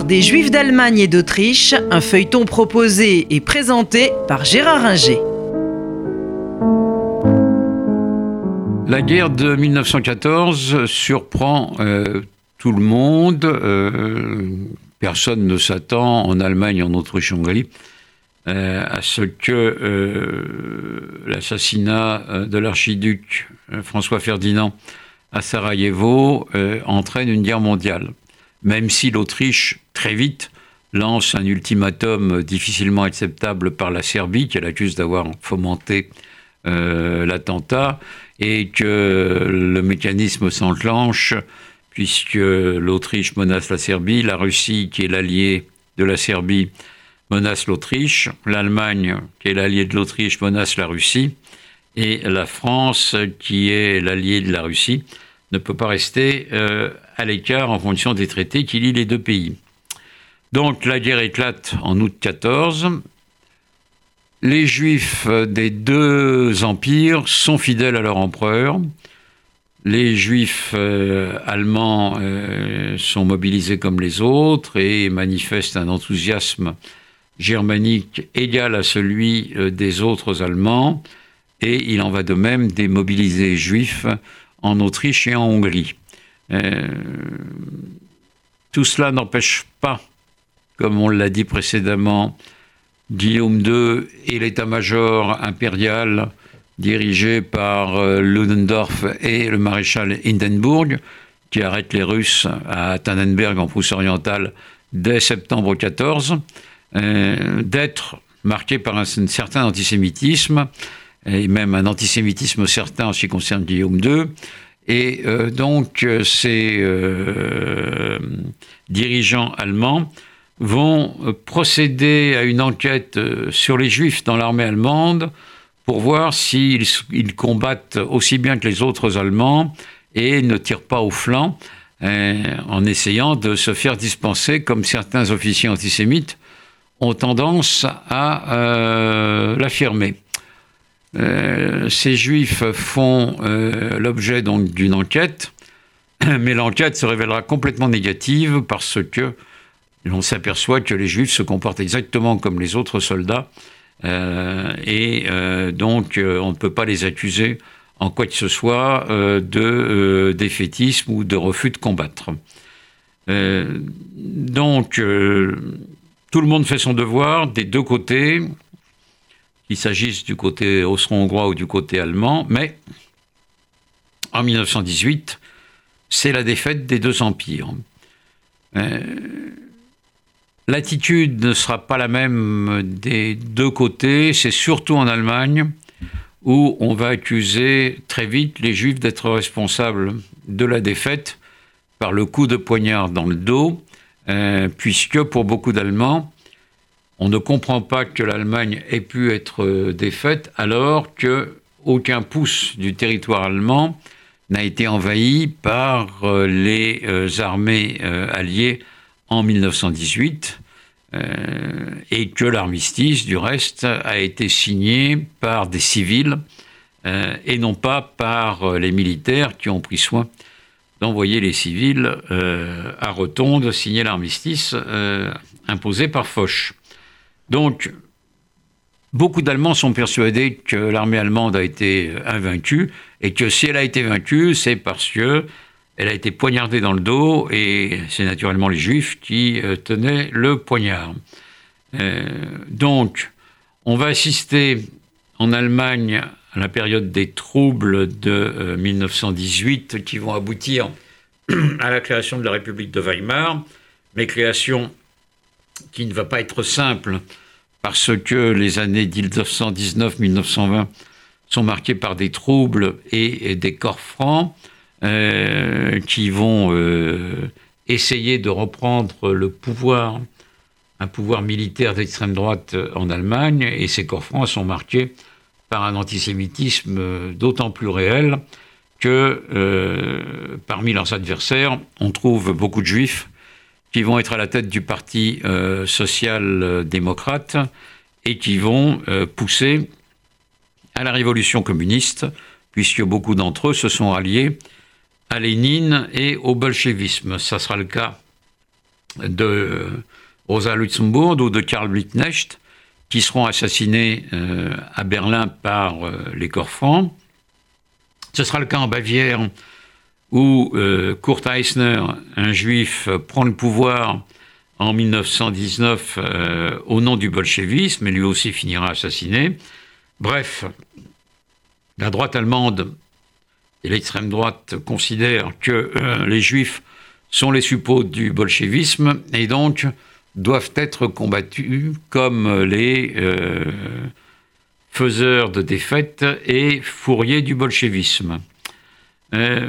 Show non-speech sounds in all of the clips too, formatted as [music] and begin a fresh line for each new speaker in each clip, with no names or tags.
Des Juifs d'Allemagne et d'Autriche, un feuilleton proposé et présenté par Gérard Inger.
La guerre de 1914 surprend euh, tout le monde. Euh, personne ne s'attend en Allemagne, en Autriche, en Hongrie euh, à ce que l'assassinat de l'archiduc François Ferdinand à Sarajevo entraîne une guerre mondiale même si l'Autriche, très vite, lance un ultimatum difficilement acceptable par la Serbie, qu'elle accuse d'avoir fomenté euh, l'attentat, et que le mécanisme s'enclenche puisque l'Autriche menace la Serbie, la Russie, qui est l'allié de la Serbie, menace l'Autriche, l'Allemagne, qui est l'allié de l'Autriche, menace la Russie, et la France, qui est l'allié de la Russie, ne peut pas rester euh, à l'écart en fonction des traités qui lient les deux pays. Donc la guerre éclate en août 14. Les juifs des deux empires sont fidèles à leur empereur. Les juifs euh, allemands euh, sont mobilisés comme les autres et manifestent un enthousiasme germanique égal à celui des autres Allemands. Et il en va de même des mobilisés juifs en Autriche et en Hongrie. Euh, tout cela n'empêche pas, comme on l'a dit précédemment, Guillaume II et l'état-major impérial dirigé par euh, Ludendorff et le maréchal Hindenburg, qui arrête les Russes à Tannenberg en Prusse orientale dès septembre 14, euh, d'être marqué par un, certain antisémitisme et même un antisémitisme certain en ce qui concerne Guillaume II. Et euh, donc, ces dirigeants allemands vont procéder à une enquête sur les juifs dans l'armée allemande pour voir s'ils ils combattent aussi bien que les autres Allemands et ne tirent pas au flanc en essayant de se faire dispenser, comme certains officiers antisémites ont tendance à l'affirmer. Euh, ces juifs font euh, l'objet donc d'une enquête, [clears throat] mais l'enquête se révélera complètement négative parce que l'on s'aperçoit que les juifs se comportent exactement comme les autres soldats euh, et donc on ne peut pas les accuser en quoi que ce soit de défaitisme ou de refus de combattre. donc tout le monde fait son devoir des deux côtés qu'il s'agisse du côté austro-hongrois ou du côté allemand, mais en 1918, c'est la défaite des deux empires. Euh, l'attitude ne sera pas la même des deux côtés, c'est surtout en Allemagne où on va accuser très vite les Juifs d'être responsables de la défaite par le coup de poignard dans le dos, euh, puisque pour beaucoup d'Allemands, on ne comprend pas que l'Allemagne ait pu être euh, défaite alors que aucun pouce du territoire allemand n'a été envahi par euh, les armées alliées en 1918 et que l'armistice, du reste, a été signé par des civils et non pas par les militaires qui ont pris soin d'envoyer les civils à Rotonde signer l'armistice imposé par Foch. Donc, beaucoup d'Allemands sont persuadés que l'armée allemande a été invaincue et que si elle a été vaincue, c'est parce que elle a été poignardée dans le dos et c'est naturellement les Juifs qui euh, tenaient le poignard. Euh, donc, on va assister en Allemagne à la période des troubles de 1918 euh, qui vont aboutir [clears throat] à la création de la République de Weimar, mais création qui ne va pas être simple parce que les années 1919-1920 sont marquées par des troubles et, des corps francs euh, qui vont euh, essayer de reprendre le pouvoir, un pouvoir militaire d'extrême droite en Allemagne, et ces corps francs sont marqués par un antisémitisme d'autant plus réel que euh, parmi leurs adversaires, on trouve beaucoup de juifs qui vont être à la tête du Parti euh, social-démocrate et qui vont euh, pousser à la révolution communiste, puisque beaucoup d'entre eux se sont alliés à Lénine et au bolchevisme. Ça sera le cas de Rosa Luxembourg ou de Karl Liebknecht, qui seront assassinés à Berlin par les corps francs. Ce sera le cas en Bavière, où Kurt Eisner, un juif, prend le pouvoir en 1919 au nom du bolchevisme, et lui aussi finira assassiné. Bref, la droite allemande et l'extrême droite considèrent que euh, les juifs sont les suppôts du bolchevisme et donc doivent être combattus comme les euh, faiseurs de défaites et fourriers du bolchevisme. Euh,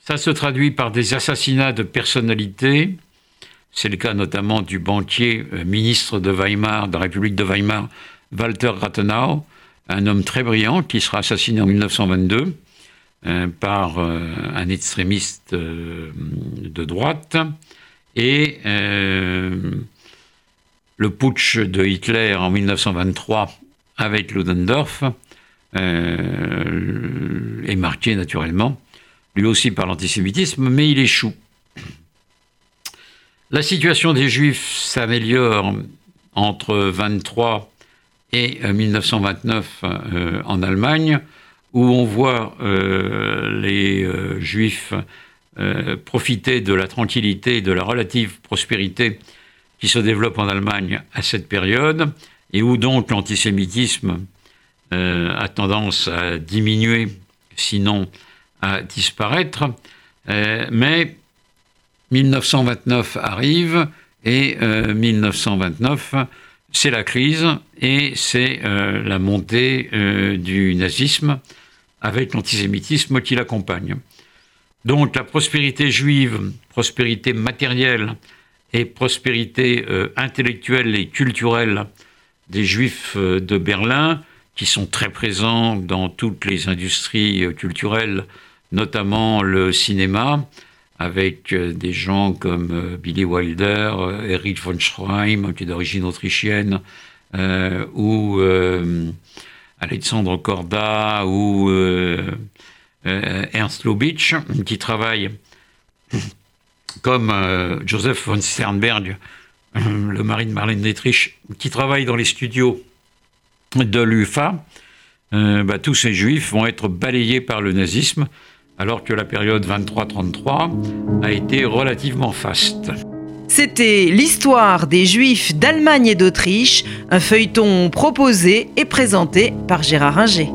ça se traduit par des assassinats de personnalités. C'est le cas notamment du banquier ministre de Weimar, de la République de Weimar, Walter Rathenau, un homme très brillant qui sera assassiné en 1922 euh, par euh, un extrémiste euh, de droite. Et le putsch de Hitler en 1923 avec Ludendorff est marqué naturellement, lui aussi par l'antisémitisme, mais il échoue. La situation des Juifs s'améliore entre 23 et 1929 euh, euh, en Allemagne, où on voit euh, les juifs profiter de la tranquillité et de la relative prospérité qui se développe en Allemagne à cette période, et où donc l'antisémitisme a tendance à diminuer, sinon à disparaître. mais 1929 arrive et 1929 c'est la crise et c'est euh, la montée euh, du nazisme avec l'antisémitisme qui l'accompagne. Donc la prospérité juive, prospérité matérielle et prospérité euh, intellectuelle et culturelle des juifs de Berlin, qui sont très présents dans toutes les industries culturelles, notamment le cinéma, avec euh, des gens comme euh, Billy Wilder, euh, Erich von Schreim, qui est d'origine autrichienne, ou Alexandre Korda, ou Ernst Lubitsch, qui travaillent comme Joseph von Sternberg, le mari de Marlène Dietrich, qui travaille dans les studios de l'UFA, bah, tous ces juifs vont être balayés par le nazisme alors que la période 23-33 a été relativement faste.
C'était l'histoire des Juifs d'Allemagne et d'Autriche, un feuilleton proposé et présenté par Gérard Inger.